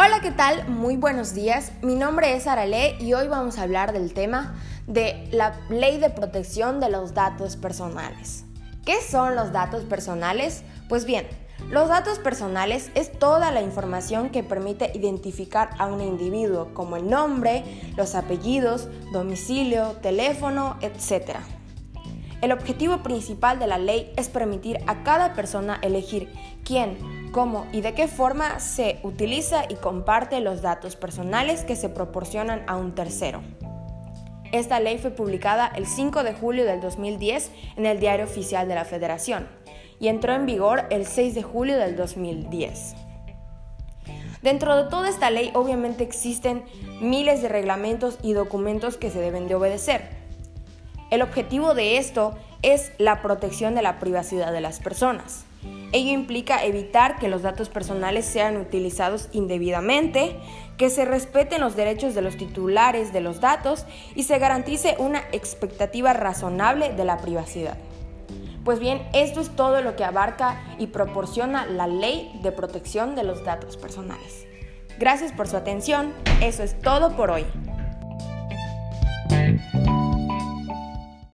Hola, ¿qué tal? Muy buenos días. Mi nombre es Arale y hoy vamos a hablar del tema de la Ley de Protección de los Datos Personales. ¿Qué son los datos personales? Pues bien, los datos personales es toda la información que permite identificar a un individuo, como el nombre, los apellidos, domicilio, teléfono, etc. El objetivo principal de la ley es permitir a cada persona elegir quién, cómo y de qué forma se utiliza y comparte los datos personales que se proporcionan a un tercero. Esta ley fue publicada el 5 de julio del 2010 en el Diario Oficial de la Federación y entró en vigor el 6 de julio del 2010. Dentro de toda esta ley obviamente existen miles de reglamentos y documentos que se deben de obedecer. El objetivo de esto es la protección de la privacidad de las personas. Ello implica evitar que los datos personales sean utilizados indebidamente, que se respeten los derechos de los titulares de los datos y se garantice una expectativa razonable de la privacidad. Pues bien, esto es todo lo que abarca y proporciona la ley de protección de los datos personales. Gracias por su atención, eso es todo por hoy.